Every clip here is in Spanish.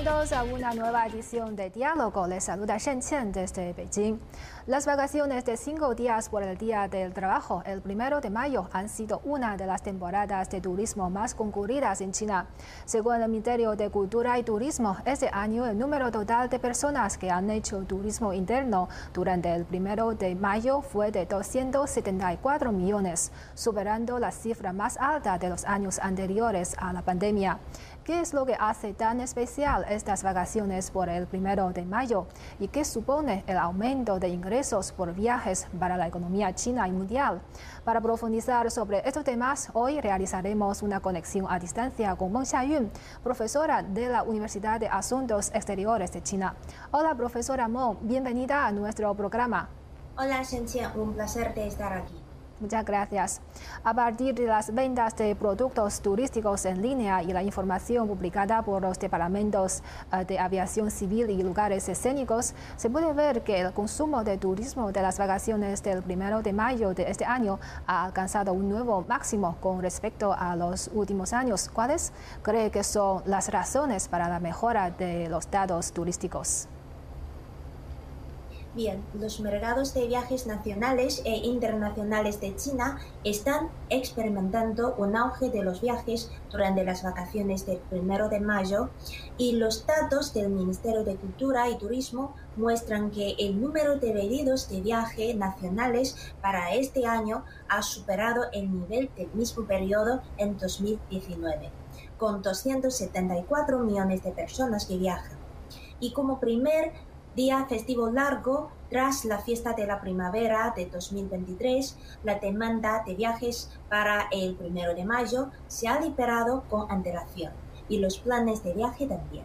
Bienvenidos a una nueva edición de Diálogo. Les saluda Shen Qian desde Beijing. Las vacaciones de cinco días por el Día del Trabajo, el primero de mayo, han sido una de las temporadas de turismo más concurridas en China. Según el Ministerio de Cultura y Turismo, este año el número total de personas que han hecho turismo interno durante el primero de mayo fue de 274 millones, superando la cifra más alta de los años anteriores a la pandemia. ¿Qué es lo que hace tan especial estas vacaciones por el primero de mayo y qué supone el aumento de ingresos por viajes para la economía china y mundial? Para profundizar sobre estos temas, hoy realizaremos una conexión a distancia con Meng Xiayun, profesora de la Universidad de Asuntos Exteriores de China. Hola, profesora Meng, bienvenida a nuestro programa. Hola, Shen un placer estar aquí. Muchas gracias. A partir de las ventas de productos turísticos en línea y la información publicada por los departamentos eh, de aviación civil y lugares escénicos, se puede ver que el consumo de turismo de las vacaciones del primero de mayo de este año ha alcanzado un nuevo máximo con respecto a los últimos años. ¿Cuáles cree que son las razones para la mejora de los datos turísticos? Los mercados de viajes nacionales e internacionales de China están experimentando un auge de los viajes durante las vacaciones del primero de mayo y los datos del Ministerio de Cultura y Turismo muestran que el número de pedidos de viaje nacionales para este año ha superado el nivel del mismo periodo en 2019, con 274 millones de personas que viajan. Y como primer día festivo largo, tras la fiesta de la primavera de 2023, la demanda de viajes para el primero de mayo se ha liberado con antelación y los planes de viaje también.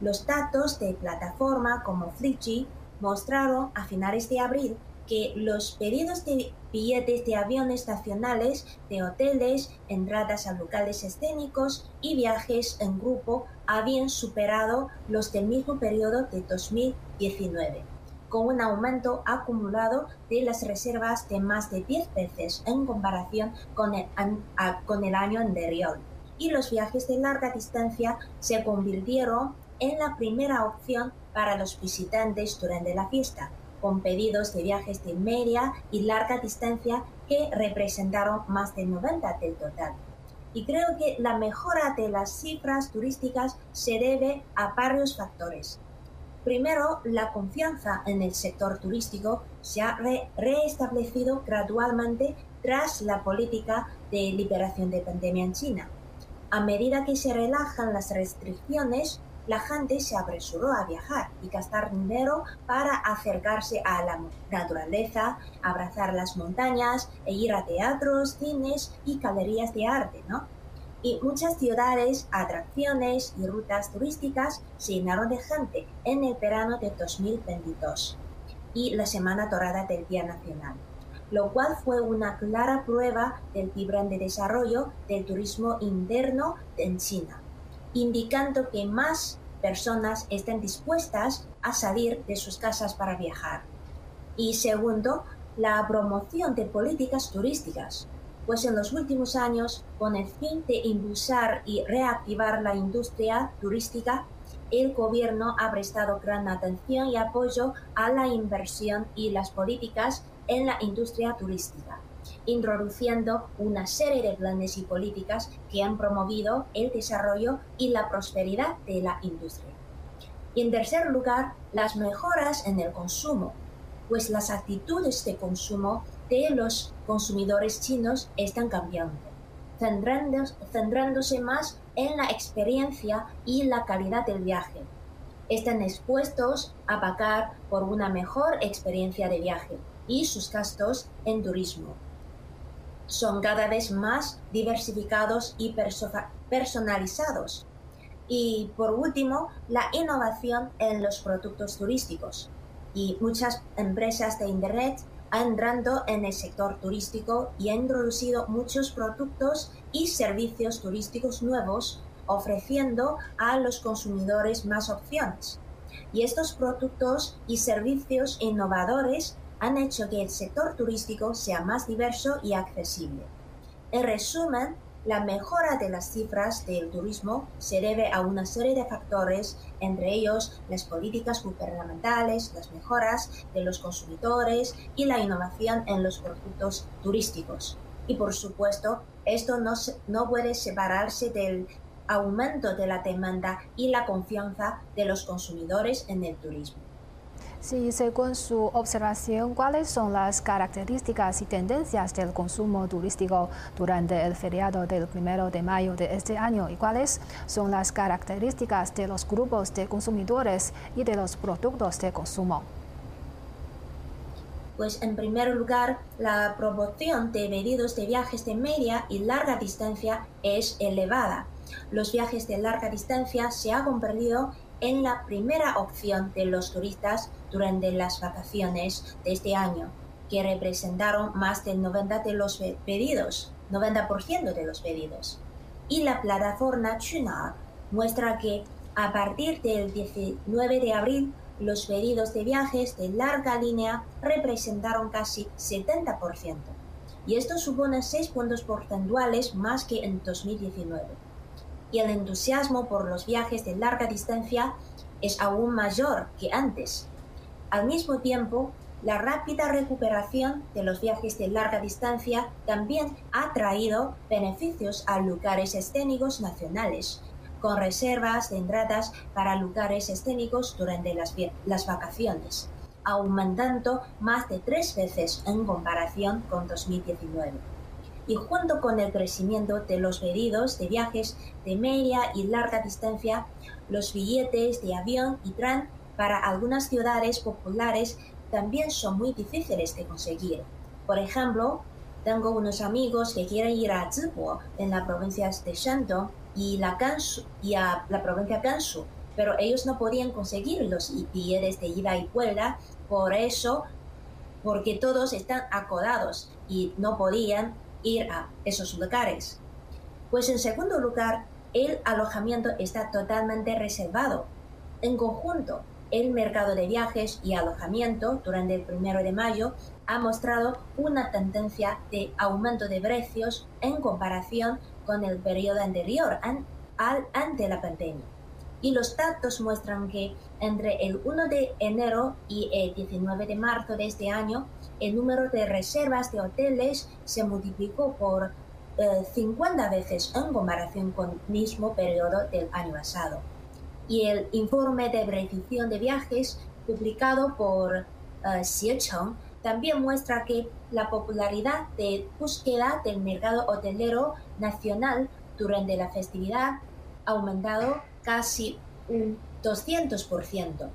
Los datos de plataforma como Flichi mostraron a finales de abril que los pedidos de billetes de aviones nacionales, de hoteles, entradas a locales escénicos y viajes en grupo habían superado los del mismo periodo de 2019, con un aumento acumulado de las reservas de más de 10 veces en comparación con el, año anterior. Y los viajes de larga distancia se convirtieron en la primera opción para los visitantes durante la fiesta con pedidos de viajes de media y larga distancia que representaron más del 90 del total. Y creo que la mejora de las cifras turísticas se debe a varios factores. Primero, la confianza en el sector turístico se ha reestablecido gradualmente tras la política de liberación de pandemia en China. A medida que se relajan las restricciones, la gente se apresuró a viajar y gastar dinero para acercarse a la naturaleza, abrazar las montañas e ir a teatros, cines y galerías de arte, ¿no? Y muchas ciudades, atracciones y rutas turísticas se llenaron de gente en el verano de 2022 y la Semana Dorada del Día Nacional, lo cual fue una clara prueba del vibrante desarrollo del turismo interno en China indicando que más personas estén dispuestas a salir de sus casas para viajar. Y segundo, la promoción de políticas turísticas, pues en los últimos años, con el fin de impulsar y reactivar la industria turística, el gobierno ha prestado gran atención y apoyo a la inversión y las políticas en la industria turística introduciendo una serie de planes y políticas que han promovido el desarrollo y la prosperidad de la industria. Y en tercer lugar, las mejoras en el consumo, pues las actitudes de consumo los consumidores chinos están cambiando, centrándose más en la experiencia y la calidad del viaje. Están expuestos a pagar por una mejor experiencia de viaje y sus gastos en turismo son cada vez más diversificados y personalizados. Y por último, la innovación en los productos turísticos. Y muchas empresas de Internet han entrado en el sector turístico y han introducido muchos productos y servicios turísticos nuevos, ofreciendo a los consumidores más opciones. Y estos productos y servicios innovadores han hecho que el sector turístico sea más diverso y accesible. En resumen, la mejora de las cifras del turismo se debe a una serie de factores, entre ellos las políticas gubernamentales, las mejoras de los consumidores y la innovación en los productos turísticos. Y por supuesto, esto no, no puede separarse del aumento de la demanda y la confianza de los consumidores en el turismo. Sí, según su observación, ¿cuáles son las características y tendencias del consumo turístico durante el feriado del primero de mayo de este año? ¿Y cuáles son las características de los grupos de consumidores y de los productos de consumo? Pues en primer lugar, la proporción de pedidos de viajes de media y larga distancia es elevada. Los viajes de larga distancia se han convertido en la primera opción de los turistas durante las vacaciones de este año, que representaron más del 90% de los pedidos, 90% de los pedidos. Y la plataforma Chuna muestra que a partir del 19 de abril los pedidos de viajes de larga línea representaron casi 70%, y esto supone 6 puntos porcentuales más que en 2019 y el entusiasmo por los viajes de larga distancia es aún mayor que antes. Al mismo tiempo, la rápida recuperación de los viajes de larga distancia también ha traído beneficios a lugares escénicos nacionales, con reservas de entradas para lugares escénicos durante las, las vacaciones, aumentando más de tres veces en comparación con 2019 y junto con el crecimiento de los pedidos de viajes de media y larga distancia, los billetes de avión y tren para algunas ciudades populares también son muy difíciles de conseguir. Por ejemplo, tengo unos amigos que quieren ir a Zibo en la provincia de Shandong y, a la provincia Gansu, pero ellos no podían conseguir los billetes de ida y vuelta, por eso, porque todos están acodados y no podían ir a esos lugares. Pues en segundo lugar, el alojamiento está totalmente reservado. En conjunto, el mercado de viajes y alojamiento durante el primero de mayo ha mostrado una tendencia de aumento de precios en comparación con el periodo anterior al, ante la pandemia. Y los datos muestran que entre el 1 de enero y el 19 de marzo de este año, el número de reservas de hoteles se multiplicó por 50 eh, veces en comparación con el mismo periodo del año pasado. Y el informe de precisión de viajes publicado por uh, también muestra que la popularidad de búsqueda del mercado hotelero nacional durante la festividad ha aumentado casi un 200%.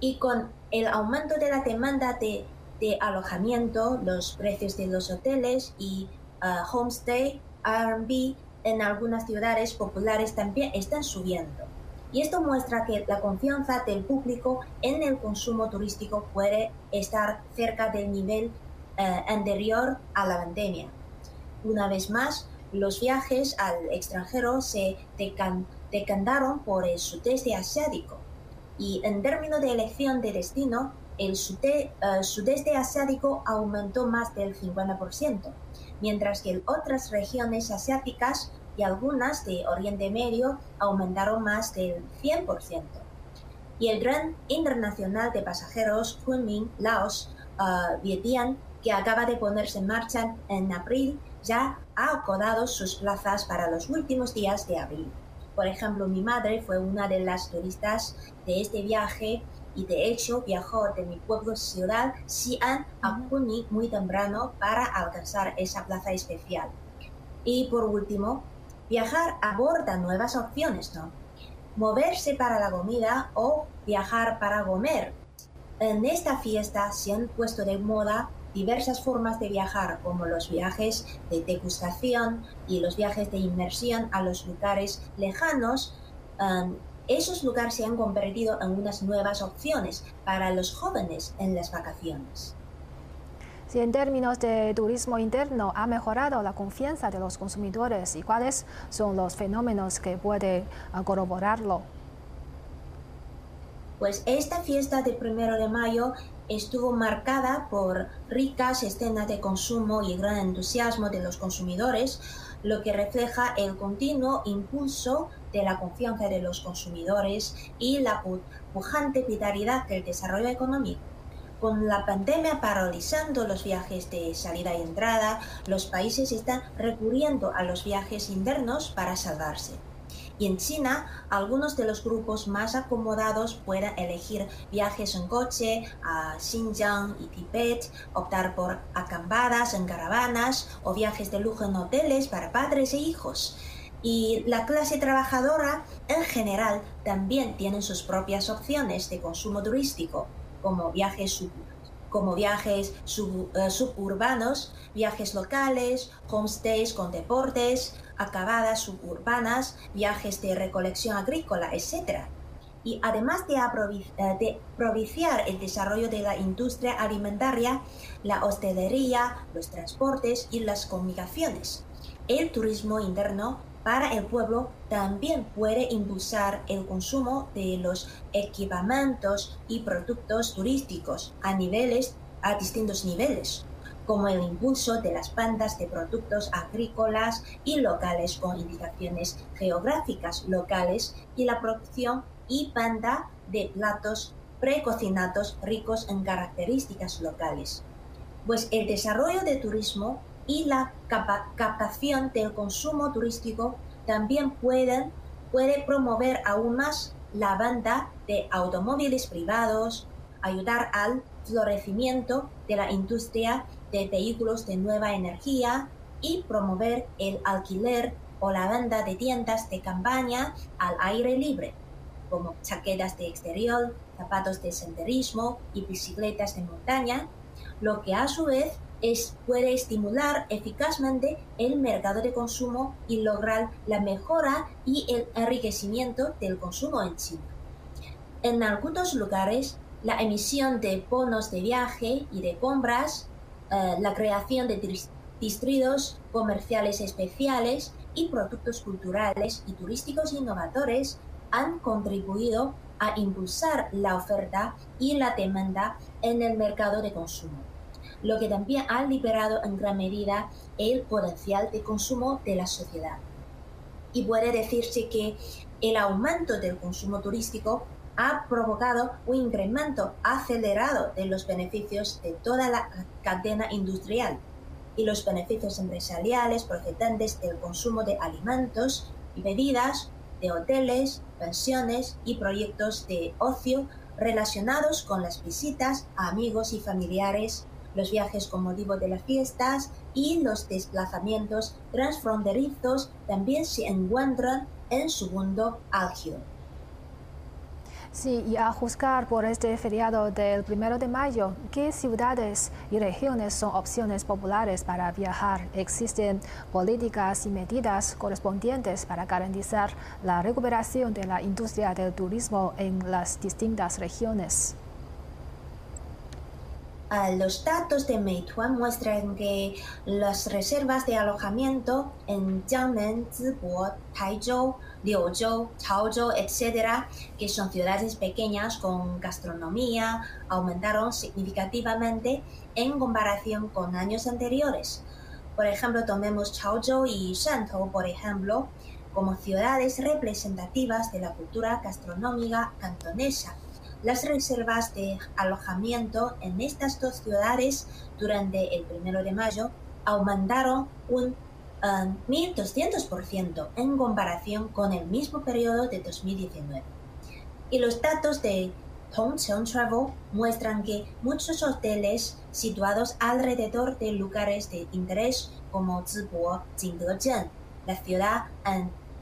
Y con el aumento de la demanda de de alojamiento, los precios de los hoteles y uh, homestay, R&B en algunas ciudades populares también están subiendo. Y esto muestra que la confianza del público en el consumo turístico puede estar cerca del nivel uh, anterior a la pandemia. Una vez más, los viajes al extranjero se decantaron por el sudeste asiático. Y en términos de elección de destino, el eh, sudeste asiático aumentó más del 50%, mientras que otras regiones asiáticas y algunas de Oriente Medio aumentaron más del 100%. Y el tren internacional de pasajeros Kunming-Laos uh, Vientiane, que acaba de ponerse en marcha en abril, ya ha acordado sus plazas para los últimos días de abril. Por ejemplo, mi madre fue una de las turistas de este viaje y de hecho viajó de mi pueblo ciudad Xi'an a Kunming muy temprano para alcanzar esa plaza especial. Y por último, viajar aborda nuevas opciones, ¿no? Moverse para la comida o viajar para comer. En esta fiesta se han puesto de moda diversas formas de viajar, como los viajes de degustación y los viajes de inmersión a los lugares lejanos, um, esos lugares se han convertido en unas nuevas opciones para los jóvenes en las vacaciones. Si en términos de turismo interno ha mejorado la confianza de los consumidores y cuáles son los fenómenos que puede ah, corroborarlo. Pues esta fiesta del primero de mayo estuvo marcada por ricas escenas de consumo y gran entusiasmo de los consumidores lo que refleja el continuo impulso de la confianza de los consumidores y la pujante vitalidad del desarrollo económico. Con la pandemia paralizando los viajes de salida y entrada, los países están recurriendo a los viajes internos para salvarse. Y en China, algunos de los grupos más acomodados pueden elegir viajes en coche a Xinjiang y Tibet, optar por acampadas en caravanas o viajes de lujo en hoteles para padres e hijos. Y la clase trabajadora en general también tiene sus propias opciones de consumo turístico, como viajes como viajes eh, suburbanos, viajes locales, homestays con deportes, acabadas suburbanas, viajes de recolección agrícola, etc. Y además de, eh, de el desarrollo de la industria alimentaria, la hostelería, los transportes y las comunicaciones, el turismo interno para el pueblo también puede impulsar el consumo de los equipamientos y productos turísticos a niveles a distintos niveles como el impulso de las bandas de productos agrícolas y locales con indicaciones geográficas locales y la producción y banda de platos precocinados ricos en características locales. Pues el desarrollo de turismo y la captación del consumo turístico también pueden, puede promover aún más la banda de automóviles privados, ayudar al florecimiento de la industria de vehículos de nueva energía y promover el alquiler o la venta de tiendas de campaña al aire libre, como chaquetas de exterior, zapatos de senderismo y bicicletas de montaña, lo que a su vez es, puede estimular eficazmente el mercado de consumo y lograr la mejora y el enriquecimiento del consumo en China. En algunos lugares, la emisión de bonos de viaje y de compras eh, la creación de distritos comerciales especiales y productos culturales y turísticos innovadores han contribuido a impulsar la oferta y la demanda en el mercado de consumo, lo que también ha liberado en gran medida el potencial de consumo de la sociedad. Y puede decirse que el aumento del consumo turístico ha provocado un incremento acelerado de los beneficios de toda la cadena industrial y los beneficios empresariales procedentes del consumo de alimentos y bebidas, de hoteles, pensiones y proyectos de ocio relacionados con las visitas a amigos y familiares, los viajes con motivo de las fiestas y los desplazamientos transfronterizos también se encuentran en su mundo. Sí, y a juzgar por este feriado del primero de mayo, ¿qué ciudades y regiones son opciones populares para viajar? ¿Existen políticas y medidas correspondientes para garantizar la recuperación de la industria del turismo en las distintas regiones? Los datos de Meituan muestran que las reservas de alojamiento en Jiangmen, Zibo, Taizhou, Liuzhou, Chaozhou, etc., que son ciudades pequeñas con gastronomía, aumentaron significativamente en comparación con años anteriores. Por ejemplo, tomemos Chaozhou y Shantou, por ejemplo, como ciudades representativas de la cultura gastronómica cantonesa las reservas de alojamiento en estas dos ciudades durante el primero de mayo aumentaron un 1.200% um, en comparación con el mismo periodo de 2019. Y los datos de Tongcheng Travel muestran que muchos hoteles situados alrededor de lugares de interés como Zibo, Jingdezhen, la ciudad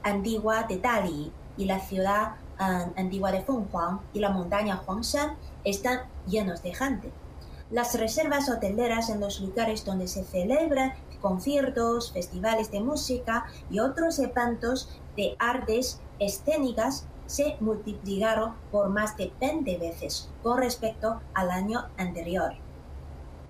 antigua de Dali y la ciudad antigua de Fenghuang y la montaña Huangshan están llenos de gente. Las reservas hoteleras en los lugares donde se celebran conciertos, festivales de música y otros eventos de artes escénicas se multiplicaron por más de 20 veces con respecto al año anterior.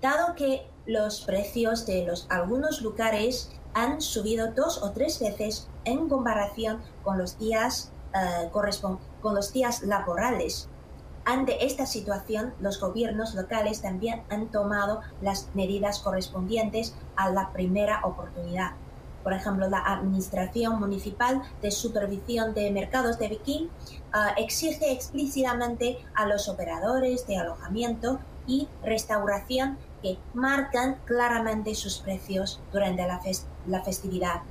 Dado que los precios de algunos lugares han subido dos o tres veces en comparación con los días eh, con los días laborales. Ante esta situación, los gobiernos locales también han tomado las medidas correspondientes a la primera oportunidad. por ejemplo, la Administración Municipal de Supervisión de Mercados de Pekín ah, exige explícitamente a los operadores de alojamiento y restauración que marcan claramente sus precios durante la, festividad,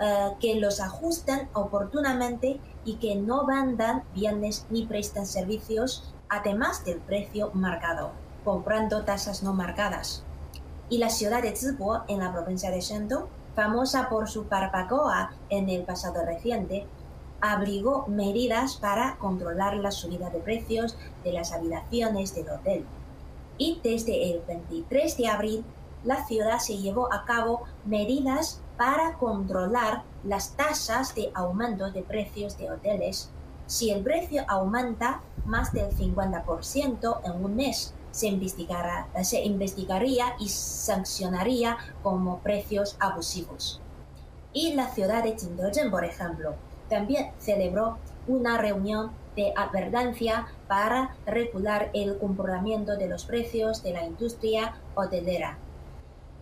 ah, que los ajusten oportunamente y que no vendan bienes ni prestan servicios además del precio marcado, comprando tasas no marcadas. Y la ciudad de Zibo, en la provincia de Shandong, famosa por su barbacoa en el pasado reciente, abrigó medidas para controlar la subida de precios de las habitaciones del hotel. Y desde el 23 de abril, la ciudad se llevó a cabo medidas para controlar las tasas de aumento de precios de hoteles. Si el precio aumenta más del 50% en un mes, se, investigará, se investigaría y sancionaría como precios abusivos. Y la ciudad de Qingdezhen, por ejemplo, también celebró una reunión de advertencia para regular el comportamiento de los precios de la industria hotelera.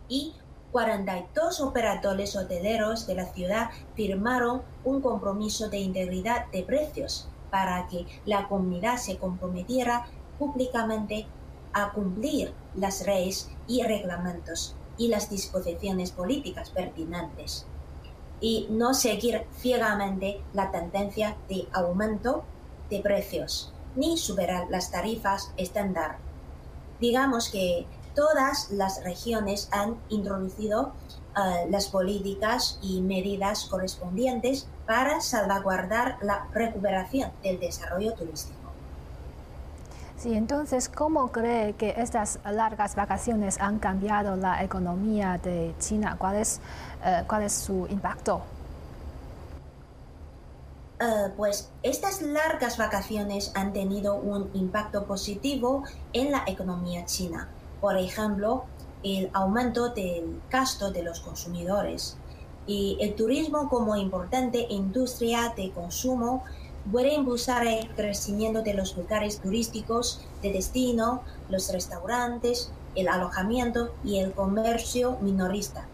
Y 42 operadores hoteleros de la ciudad firmaron un compromiso de integridad de precios para que la comunidad se comprometiera públicamente a cumplir las leyes y reglamentos y las disposiciones políticas pertinentes y no seguir ciegamente la tendencia de aumento de precios ni superar las tarifas estándar. Digamos que todas las regiones han introducido eh, las políticas y medidas correspondientes para salvaguardar la recuperación del desarrollo turístico. Sí, entonces, ¿cómo cree que estas largas vacaciones han cambiado la economía de China? ¿Cuál es, eh, cuál es su impacto? Eh, pues estas largas vacaciones han tenido un impacto positivo en la economía china. Por ejemplo, el aumento del gasto de los consumidores y el turismo como importante industria de consumo puede impulsar el crecimiento de los lugares turísticos de destino, los restaurantes, el alojamiento y el comercio minorista.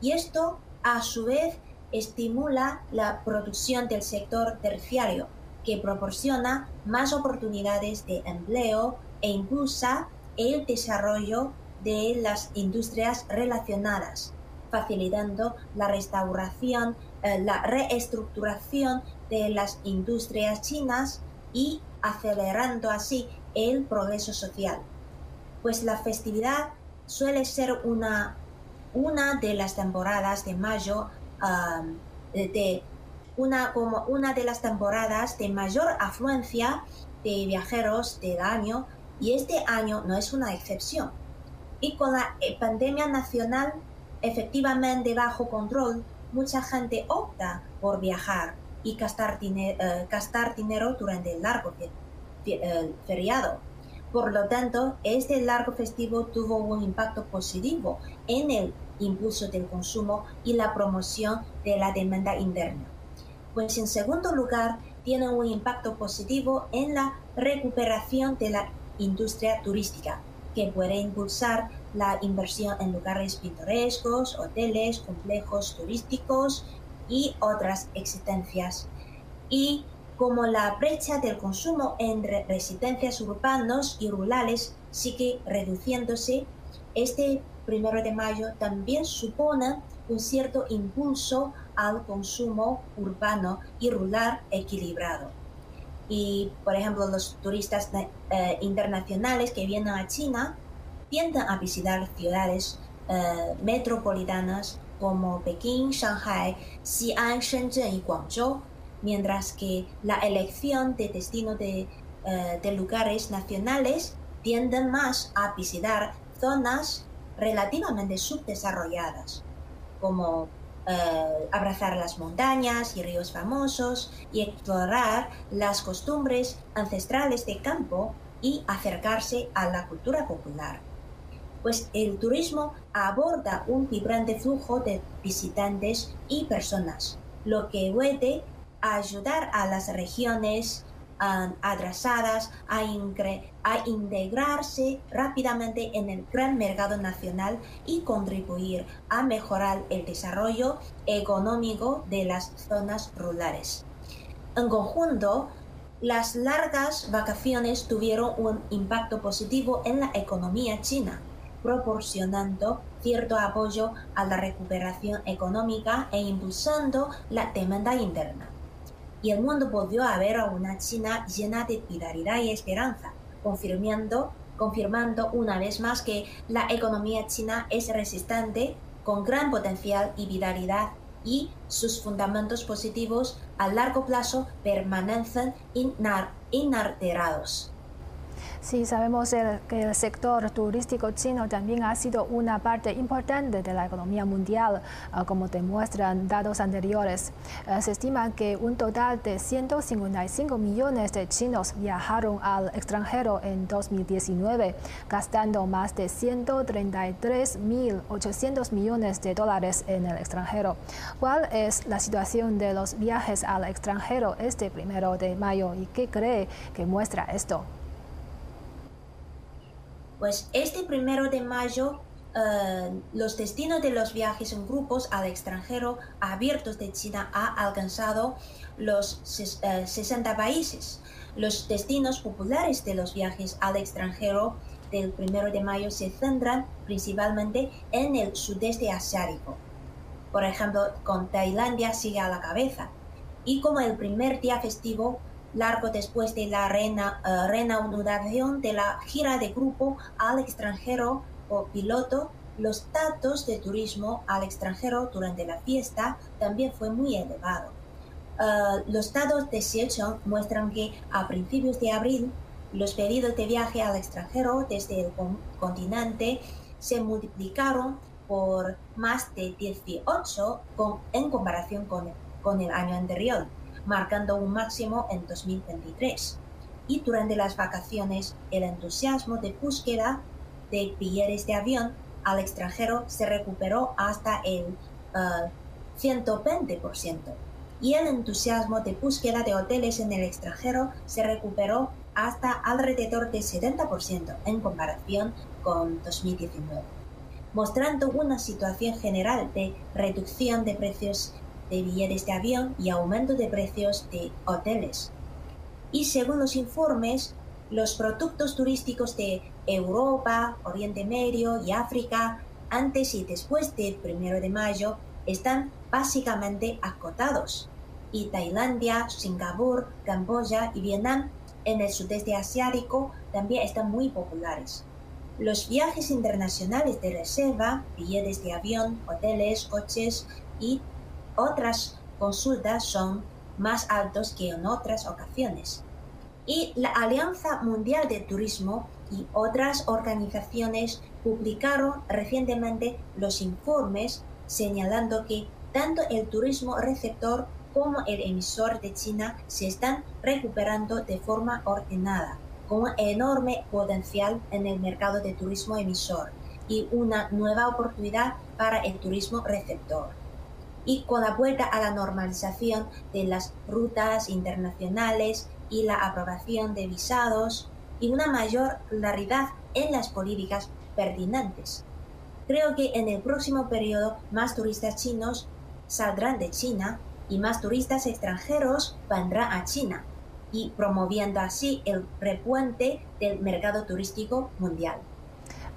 Y esto, a su vez, estimula la producción del sector terciario, que proporciona más oportunidades de empleo e impulsa el desarrollo de las industrias relacionadas, facilitando la restauración, eh, la reestructuración de las industrias chinas y acelerando así el progreso social. Pues la festividad suele ser una, una de las temporadas de mayo, de, una, como una de las temporadas de mayor afluencia de viajeros del año y este año no es una excepción. Y con la eh, pandemia nacional efectivamente bajo control, mucha gente opta por viajar y gastar, eh, gastar dinero durante el largo feriado. Por lo tanto, este largo festivo tuvo un impacto positivo en el impulso del consumo y la promoción de la demanda interna. Pues en segundo lugar, tiene un impacto positivo en la recuperación de la industria turística, que puede impulsar la inversión en lugares pintorescos, hoteles, complejos turísticos y otras existencias. Y como la brecha del consumo entre residencias urbanos y rurales sigue reduciéndose, este primero de mayo también supone un cierto impulso al consumo urbano y rural equilibrado. Y, por ejemplo, los turistas eh, internacionales que vienen a China tienden a visitar ciudades eh, metropolitanas como Pekín, Shanghai, Xi'an, Shenzhen y Guangzhou, mientras que la elección de destino de, eh, de lugares nacionales tienden más a visitar zonas relativamente subdesarrolladas, como eh, abrazar las montañas y ríos famosos y explorar las costumbres ancestrales de campo y acercarse a la cultura popular. Pues el turismo aborda un vibrante flujo de visitantes y personas, lo que puede ayudar a las regiones atrasadas a, a, integrarse rápidamente en el gran mercado nacional y contribuir a mejorar el desarrollo económico de las zonas rurales. En conjunto, las largas vacaciones tuvieron un impacto positivo en la economía china, proporcionando cierto apoyo a la recuperación económica e impulsando la demanda interna y el mundo volvió a ver a una China llena de vitalidad y esperanza, confirmando, confirmando una vez más que la economía china es resistente, con gran potencial y vitalidad y sus fundamentos positivos a largo plazo permanecen inalterados. Sí, sabemos que el sector turístico chino también ha sido una parte importante de la economía mundial, ah, como demuestran datos anteriores. Ah, se estima que un total de 155 millones de chinos viajaron al extranjero en 2019, gastando más de 133.800 millones de dólares en el extranjero. ¿Cuál es la situación de los viajes al extranjero este primero de mayo y qué cree que muestra esto? Pues este primero de mayo eh, los destinos de los viajes en grupos al extranjero abiertos de China ha alcanzado los 60 eh, países. Los destinos populares de los viajes al extranjero del primero de mayo se centran principalmente en el sudeste asiático. Por ejemplo, con Tailandia sigue a la cabeza. Y como el primer día festivo, largo después de la reanudación de la gira de grupo al extranjero o piloto, los datos de turismo al extranjero durante la fiesta también fue muy elevado. Uh, los datos de Sichuan muestran que a principios de abril los pedidos de viaje al extranjero desde el continente se multiplicaron por más de 18 con, en comparación con, con el año anterior marcando un máximo en 2023. Y durante las vacaciones, el entusiasmo de búsqueda de billetes de avión al extranjero se recuperó hasta el 120%. Eh, y el entusiasmo de búsqueda de hoteles en el extranjero se recuperó hasta alrededor del 70% en comparación con 2019, mostrando una situación general de reducción de precios de billetes de avión y aumento de precios de hoteles. Y según los informes, los productos turísticos de Europa, Oriente Medio y África antes y después del 1 de mayo están básicamente acotados. Y Tailandia, Singapur, Camboya y Vietnam en el sudeste asiático también están muy populares. Los viajes internacionales de reserva, billetes de avión, hoteles, coches y otras consultas son más altos que en otras ocasiones. Y la Alianza Mundial de Turismo y otras organizaciones publicaron recientemente los informes señalando que tanto el turismo receptor como el emisor de China se están recuperando de forma ordenada, con un enorme potencial en el mercado de turismo emisor y una nueva oportunidad para el turismo receptor y con la vuelta a la normalización de las rutas internacionales y la aprobación de visados y una mayor claridad en las políticas pertinentes. Creo que en el próximo periodo más turistas chinos saldrán de China y más turistas extranjeros vendrán a China y promoviendo así el repuente del mercado turístico mundial.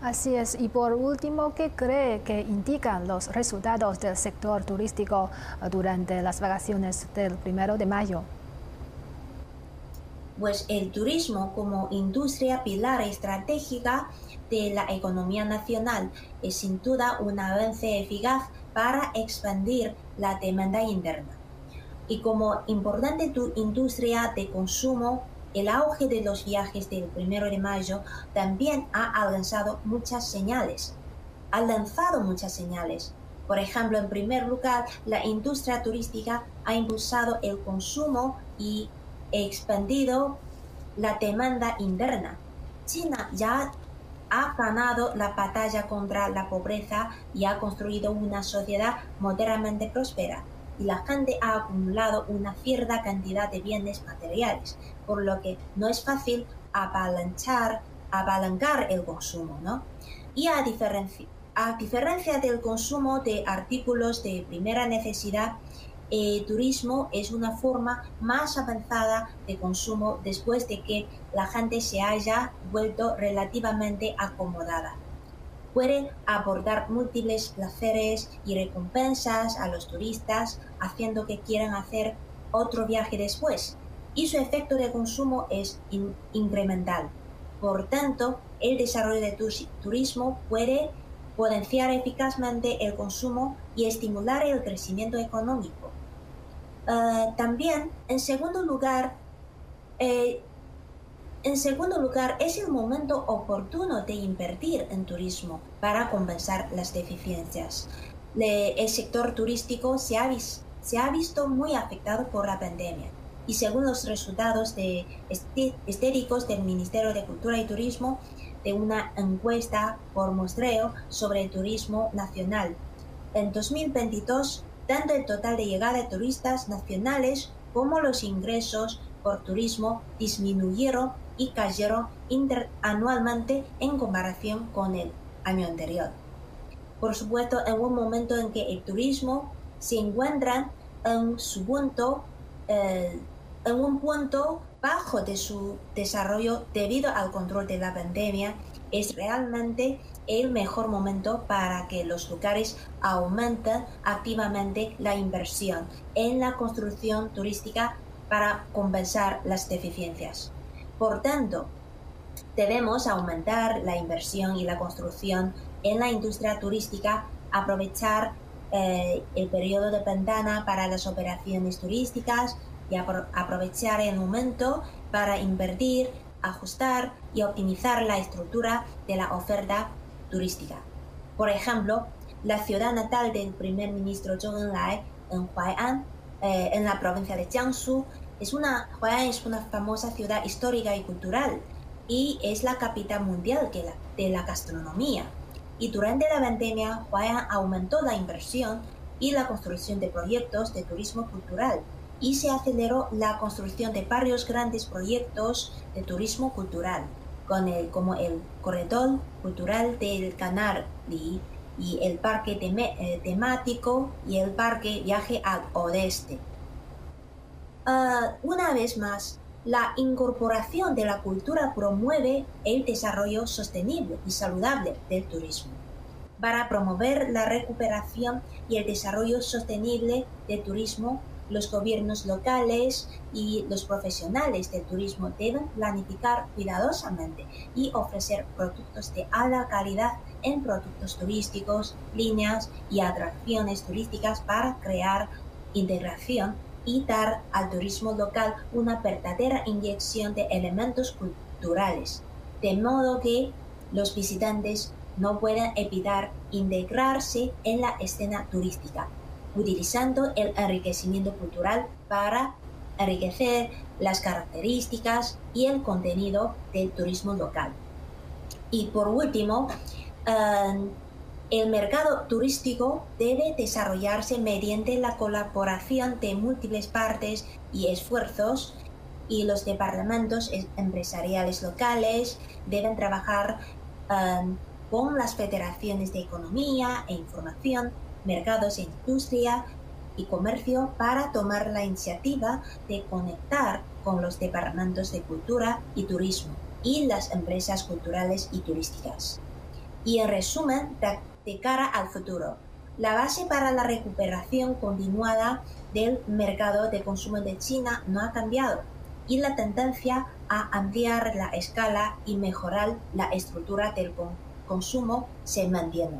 Así es. Y por último, ¿qué cree que indican los resultados del sector turístico eh, durante las vacaciones del primero de mayo? Pues el turismo como industria pilar estratégica de la economía nacional es sin duda un avance eficaz para expandir la demanda interna. Y como importante industria de consumo el auge de los viajes del primero de mayo también ha lanzado muchas señales. Ha lanzado muchas señales. Por ejemplo, en primer lugar, la industria turística ha impulsado el consumo y expandido la demanda interna. China ya ha ganado la batalla contra la pobreza y ha construido una sociedad moderadamente próspera. Y la gente ha acumulado una cierta cantidad de bienes materiales, por lo que no es fácil apalancar, apalancar el consumo, ¿no? Y a diferencia, a diferencia del consumo de artículos de primera necesidad, el turismo es una forma más avanzada de consumo después de que la gente se haya vuelto relativamente acomodada. Puede aportar múltiples placeres y recompensas a los turistas, haciendo que quieran hacer otro viaje después, y su efecto de consumo es incremental. Por tanto, el desarrollo de turismo puede potenciar eficazmente el consumo y estimular el crecimiento económico. Ah, también, en segundo lugar, eh, en segundo lugar, es el momento oportuno de invertir en turismo para compensar las deficiencias. el sector turístico se ha, visto muy afectado por la pandemia y según los resultados de estéricos del Ministerio de Cultura y Turismo, de una encuesta por muestreo sobre el turismo nacional. En 2022, tanto el total de llegada de turistas nacionales como los ingresos por turismo disminuyeron y cayeron interanualmente en comparación con el año anterior. Por supuesto, en un momento en que el turismo se encuentra en su punto, eh, en un punto bajo de su desarrollo debido al control de la pandemia, es realmente el mejor momento para que los lugares aumenten activamente la inversión en la construcción turística para compensar las deficiencias. Por tanto, debemos aumentar la inversión y la construcción en la industria turística, aprovechar eh, el periodo de ventana para las operaciones turísticas, y aprovechar el momento para invertir, ajustar y optimizar la estructura de la oferta turística. Por ejemplo, la ciudad natal del primer ministro Zhou Enlai en Huai'an, eh, en la provincia de Jiangsu, es una, Huai'an es una famosa ciudad histórica y cultural y es la capital mundial de la gastronomía. Y durante la pandemia, Huai'an aumentó la inversión y la construcción de proyectos de turismo cultural y se aceleró la construcción de varios grandes proyectos de turismo cultural, con el, como el Corredor Cultural del Canal y el Parque eh, Temático y el Parque Viaje al Oeste. Ah, una vez más, la incorporación de la cultura promueve el desarrollo sostenible y saludable del turismo. Para promover la recuperación y el desarrollo sostenible del turismo, los gobiernos locales y los profesionales del turismo deben planificar cuidadosamente y ofrecer productos de alta calidad en productos turísticos, líneas y atracciones turísticas para crear integración y dar al turismo local una verdadera inyección de elementos culturales, de modo que los visitantes no puedan evitar integrarse en la escena turística utilizando el enriquecimiento cultural para enriquecer las características y el contenido del turismo local. Y por último, em, el mercado turístico debe desarrollarse mediante la colaboración de múltiples partes y esfuerzos y los departamentos empresariales locales deben trabajar em, con las federaciones de economía e información mercados e industria y comercio para tomar la iniciativa de conectar con los departamentos de cultura y turismo y las empresas culturales y turísticas. Y en resumen, de, cara al futuro, la base para la recuperación continuada del mercado de consumo de China no ha cambiado y la tendencia a ampliar la escala y mejorar la estructura del consumo se mantiene.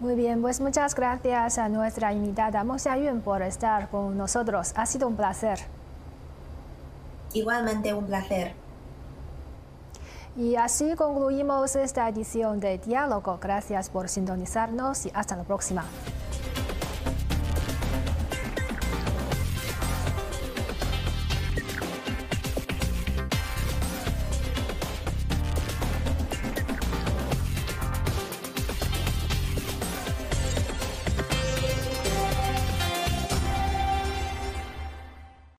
Muy bien, pues muchas gracias a nuestra invitada Mo Xiayun por estar con nosotros. Ha sido un placer. Igualmente un placer. Y así concluimos esta edición de Diálogo. Gracias por sintonizarnos y hasta la próxima.